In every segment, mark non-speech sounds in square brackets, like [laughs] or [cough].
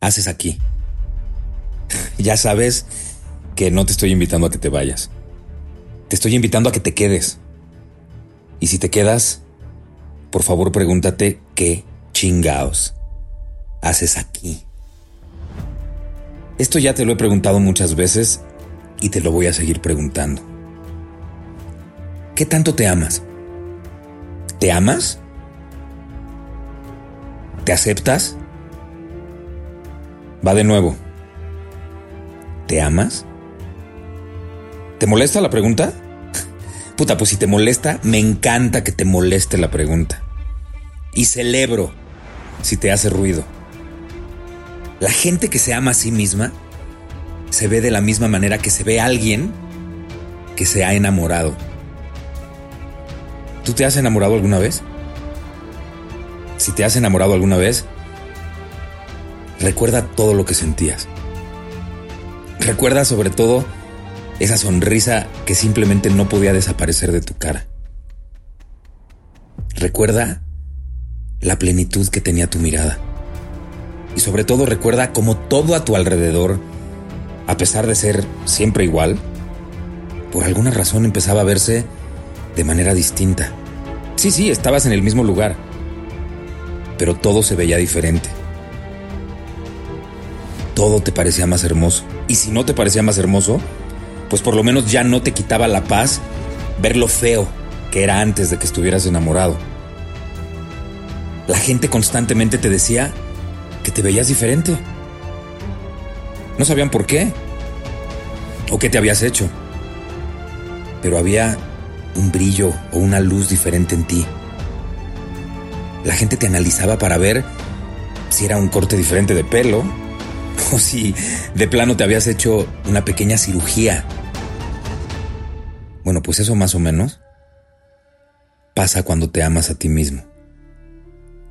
haces aquí? [laughs] Ya sabes que no te estoy invitando a que te vayas. Te estoy invitando a que te quedes. Y si te quedas, por favor pregúntate qué chingaos haces aquí. Esto ya te lo he preguntado muchas veces y te lo voy a seguir preguntando. ¿Qué tanto te amas? ¿Te amas? ¿Te aceptas? Va de nuevo. ¿Te amas? ¿Te molesta la pregunta? [laughs] Puta, pues si te molesta, me encanta que te moleste la pregunta. Y celebro si te hace ruido. La gente que se ama a sí misma se ve de la misma manera que se ve alguien que se ha enamorado. ¿Tú te has enamorado alguna vez? Si te has enamorado alguna vez, recuerda todo lo que sentías. Recuerda sobre todo esa sonrisa que simplemente no podía desaparecer de tu cara. Recuerda la plenitud que tenía tu mirada. Y sobre todo recuerda cómo todo a tu alrededor, a pesar de ser siempre igual, por alguna razón empezaba a verse de manera distinta. Sí, sí, estabas en el mismo lugar, pero todo se veía diferente. Todo te parecía más hermoso. Y si no te parecía más hermoso, pues por lo menos ya no te quitaba la paz ver lo feo que era antes de que estuvieras enamorado. La gente constantemente te decía que te veías diferente. No sabían por qué o qué te habías hecho. Pero había un brillo o una luz diferente en ti. La gente te analizaba para ver si era un corte diferente de pelo o [laughs] si de plano te habías hecho una pequeña cirugía. Bueno, pues eso más o menos pasa cuando te amas a ti mismo.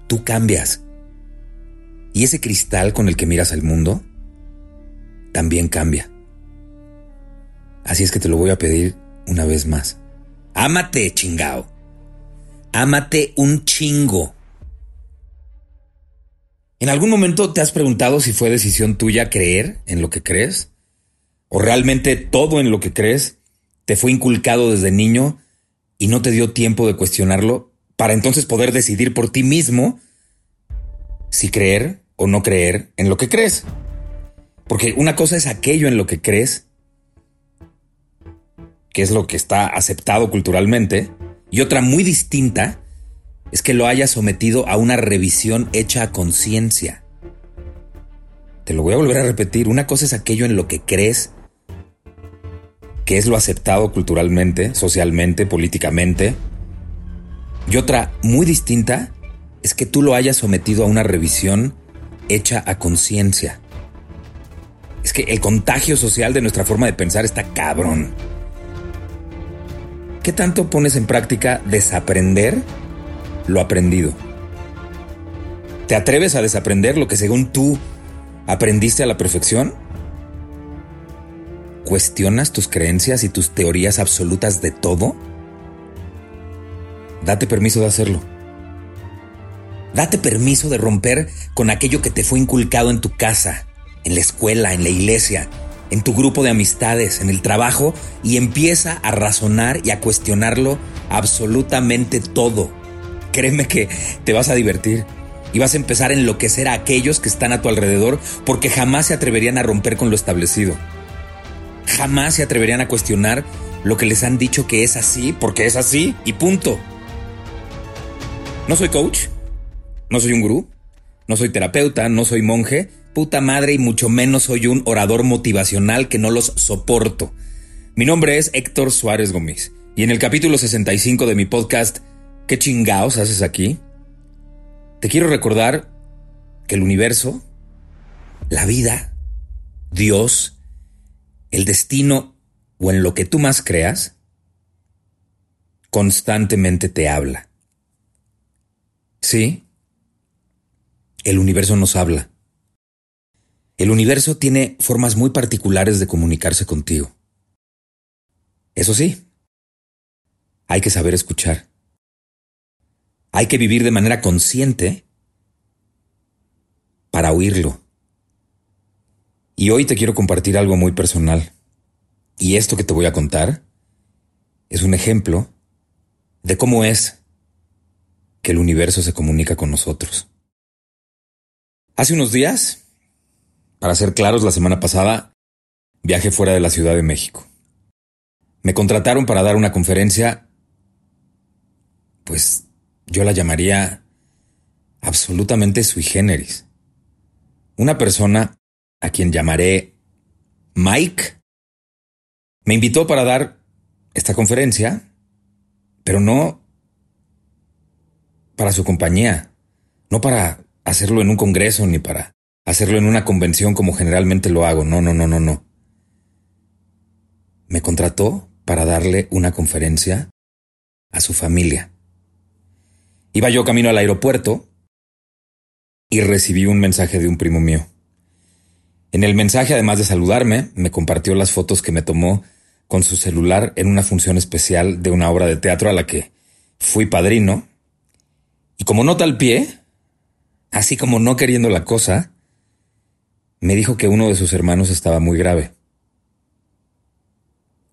Tú cambias. Y ese cristal con el que miras al mundo también cambia. Así es que te lo voy a pedir una vez más. Ámate, chingao. Ámate un chingo. ¿En algún momento te has preguntado si fue decisión tuya creer en lo que crees? ¿O realmente todo en lo que crees te fue inculcado desde niño y no te dio tiempo de cuestionarlo para entonces poder decidir por ti mismo si creer o no creer en lo que crees? Porque una cosa es aquello en lo que crees, que es lo que está aceptado culturalmente, y otra muy distinta es que lo hayas sometido a una revisión hecha a conciencia. Te lo voy a volver a repetir, una cosa es aquello en lo que crees, que es lo aceptado culturalmente, socialmente, políticamente, y otra muy distinta es que tú lo hayas sometido a una revisión hecha a conciencia. Es que el contagio social de nuestra forma de pensar está cabrón. ¿Qué tanto pones en práctica desaprender lo aprendido? ¿Te atreves a desaprender lo que según tú aprendiste a la perfección? ¿Cuestionas tus creencias y tus teorías absolutas de todo? Date permiso de hacerlo. Date permiso de romper con aquello que te fue inculcado en tu casa, en la escuela, en la iglesia, en tu grupo de amistades, en el trabajo, y empieza a razonar y a cuestionarlo absolutamente todo. Créeme que te vas a divertir y vas a empezar a enloquecer a aquellos que están a tu alrededor porque jamás se atreverían a romper con lo establecido. Jamás se atreverían a cuestionar lo que les han dicho que es así porque es así y punto. No soy coach, no soy un gurú, no soy terapeuta, no soy monje, puta madre y mucho menos soy un orador motivacional que no los soporto. Mi nombre es Héctor Suárez Gómez y en el capítulo 65 de mi podcast ¿Qué chingaos haces aquí? Te quiero recordar que el universo, la vida, Dios, el destino o en lo que tú más creas, constantemente te habla. Sí, el universo nos habla. El universo tiene formas muy particulares de comunicarse contigo. Eso sí, hay que saber escuchar. Hay que vivir de manera consciente para oírlo. Y hoy te quiero compartir algo muy personal. Y esto que te voy a contar es un ejemplo de cómo es que el universo se comunica con nosotros. Hace unos días, para ser claros, la semana pasada, viajé fuera de la Ciudad de México. Me contrataron para dar una conferencia, pues yo la llamaría absolutamente sui generis. Una persona a quien llamaré Mike me invitó para dar esta conferencia, pero no para su compañía, no para hacerlo en un congreso ni para hacerlo en una convención como generalmente lo hago. No, no, no, no, no. Me contrató para darle una conferencia a su familia. Iba yo camino al aeropuerto y recibí un mensaje de un primo mío. En el mensaje, además de saludarme, me compartió las fotos que me tomó con su celular en una función especial de una obra de teatro a la que fui padrino. Y como nota al pie, así como no queriendo la cosa, me dijo que uno de sus hermanos estaba muy grave.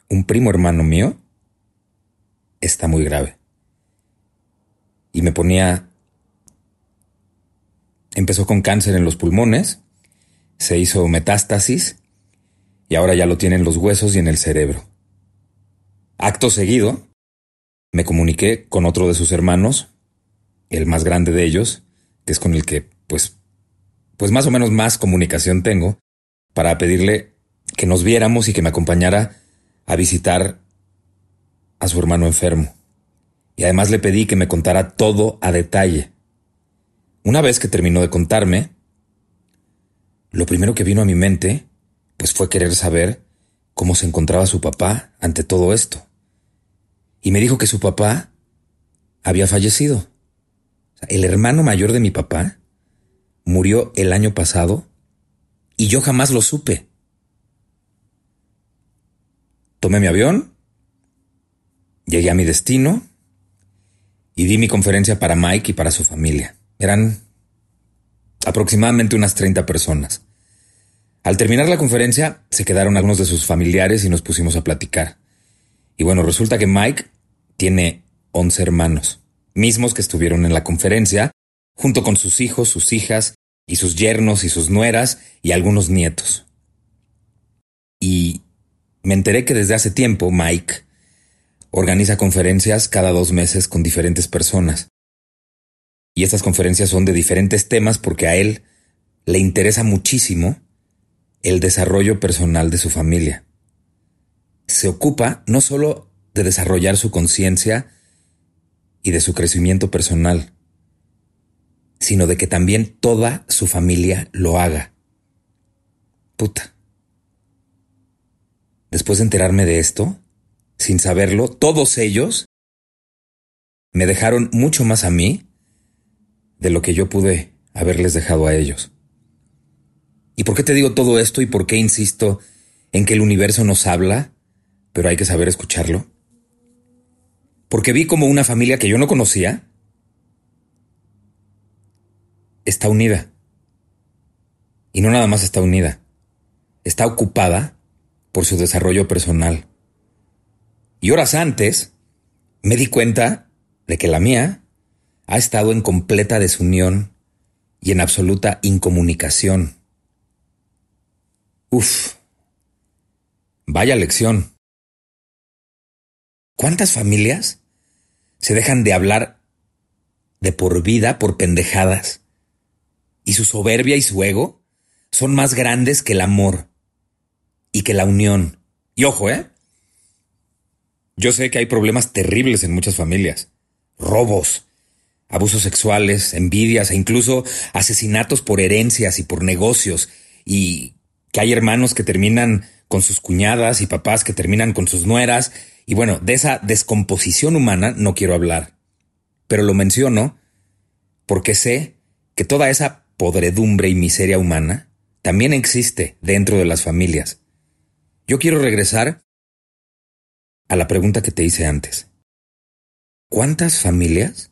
Un primo hermano mío está muy grave. Y me ponía... Empezó con cáncer en los pulmones, se hizo metástasis y ahora ya lo tiene en los huesos y en el cerebro. Acto seguido, me comuniqué con otro de sus hermanos, el más grande de ellos, que es con el que, pues, pues más o menos más comunicación tengo, para pedirle que nos viéramos y que me acompañara a visitar a su hermano enfermo. Y además le pedí que me contara todo a detalle. Una vez que terminó de contarme, lo primero que vino a mi mente, pues fue querer saber cómo se encontraba su papá ante todo esto. Y me dijo que su papá había fallecido. El hermano mayor de mi papá murió el año pasado y yo jamás lo supe. Tomé mi avión, llegué a mi destino y di mi conferencia para Mike y para su familia. Eran aproximadamente unas 30 personas. Al terminar la conferencia, se quedaron algunos de sus familiares y nos pusimos a platicar. Y bueno, resulta que Mike tiene 11 hermanos mismos que estuvieron en la conferencia, junto con sus hijos, sus hijas, y sus yernos y sus nueras, y algunos nietos. Y me enteré que desde hace tiempo Mike organiza conferencias cada dos meses con diferentes personas. Y estas conferencias son de diferentes temas porque a él le interesa muchísimo el desarrollo personal de su familia. Se ocupa no solo de desarrollar su conciencia y de su crecimiento personal, sino de que también toda su familia lo haga. Puta. Después de enterarme de esto, sin saberlo, todos ellos me dejaron mucho más a mí de lo que yo pude haberles dejado a ellos. ¿Y por qué te digo todo esto y por qué insisto en que el universo nos habla, pero hay que saber escucharlo? porque vi como una familia que yo no conocía está unida. Y no nada más está unida, está ocupada por su desarrollo personal. Y horas antes me di cuenta de que la mía ha estado en completa desunión y en absoluta incomunicación. Uf, vaya lección. ¿Cuántas familias se dejan de hablar de por vida por pendejadas? y su soberbia y su ego son más grandes que el amor y que la unión. Y ojo, ¿eh? Yo sé que hay problemas terribles en muchas familias. Robos, abusos sexuales, envidias e incluso asesinatos por herencias y por negocios. Y que hay hermanos que terminan con sus cuñadas y papás que terminan con sus nueras. Y bueno, de esa descomposición humana no quiero hablar. Pero lo menciono porque sé que toda esa podredumbre y miseria humana también existe dentro de las familias. Yo quiero regresar a la pregunta que te hice antes. ¿Cuántas familias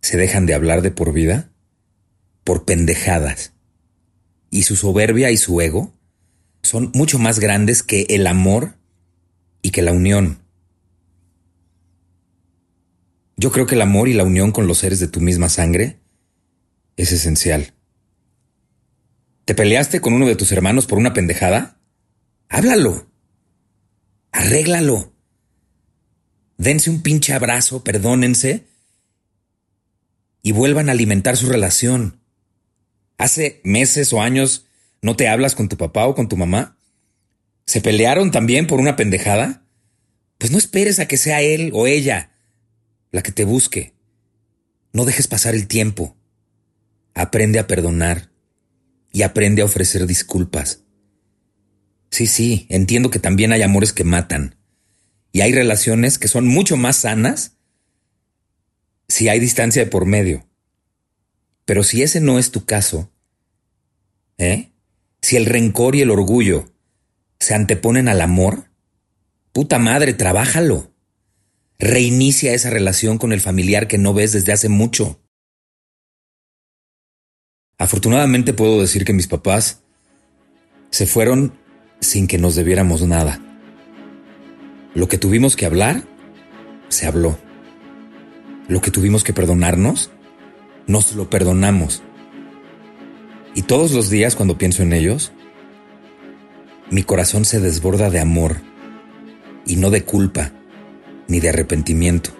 se dejan de hablar de por vida por pendejadas? Y su soberbia y su ego son mucho más grandes que el amor y que la unión. Yo creo que el amor y la unión con los seres de tu misma sangre es esencial. ¿Te peleaste con uno de tus hermanos por una pendejada? Háblalo. Arréglalo. Dense un pinche abrazo, perdónense y vuelvan a alimentar su relación. Hace meses o años no te hablas con tu papá o con tu mamá. ¿Se pelearon también por una pendejada? Pues no esperes a que sea él o ella la que te busque. No dejes pasar el tiempo. Aprende a perdonar y aprende a ofrecer disculpas. Sí, sí, entiendo que también hay amores que matan y hay relaciones que son mucho más sanas si hay distancia de por medio. Pero si ese no es tu caso, ¿eh? Si el rencor y el orgullo se anteponen al amor, puta madre, trabájalo. Reinicia esa relación con el familiar que no ves desde hace mucho. Afortunadamente puedo decir que mis papás se fueron sin que nos debiéramos nada. Lo que tuvimos que hablar, se habló. Lo que tuvimos que perdonarnos, nos lo perdonamos. Y todos los días cuando pienso en ellos, mi corazón se desborda de amor y no de culpa ni de arrepentimiento.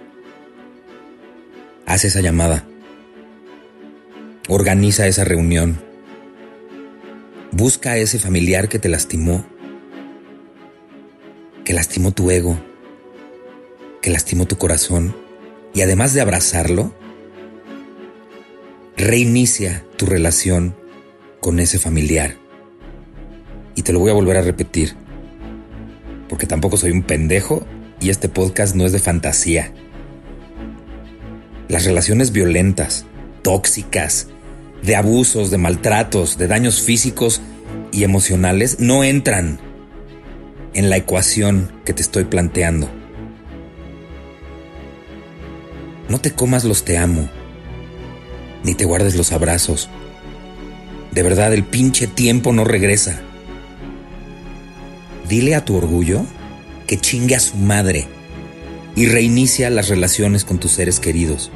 Haz esa llamada. Organiza esa reunión. Busca a ese familiar que te lastimó, lastimó tu ego, que lastimó tu corazón, y además de abrazarlo, reinicia tu relación con ese familiar. Y te lo voy a volver a repetir, porque tampoco soy un pendejo y este podcast no es de fantasía. Las relaciones violentas, tóxicas, de abusos, de maltratos, de daños físicos y emocionales no entran en la ecuación que te estoy planteando. No te comas los te amo, ni te guardes los abrazos. De verdad, el pinche tiempo no regresa. Dile a tu orgullo que chingue a su madre y reinicia las relaciones con tus seres queridos.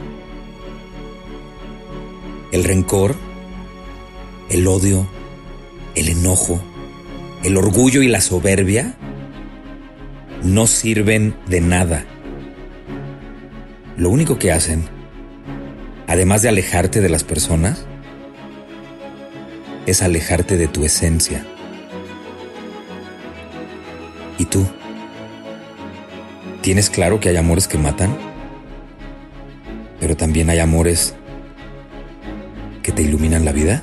El rencor, el odio, el enojo, el orgullo y la soberbia no sirven de nada. Lo único que hacen, además de alejarte de las personas, es alejarte de tu esencia. ¿Y tú? ¿Tienes claro que hay amores que matan? Pero también hay amores que te iluminan la vida.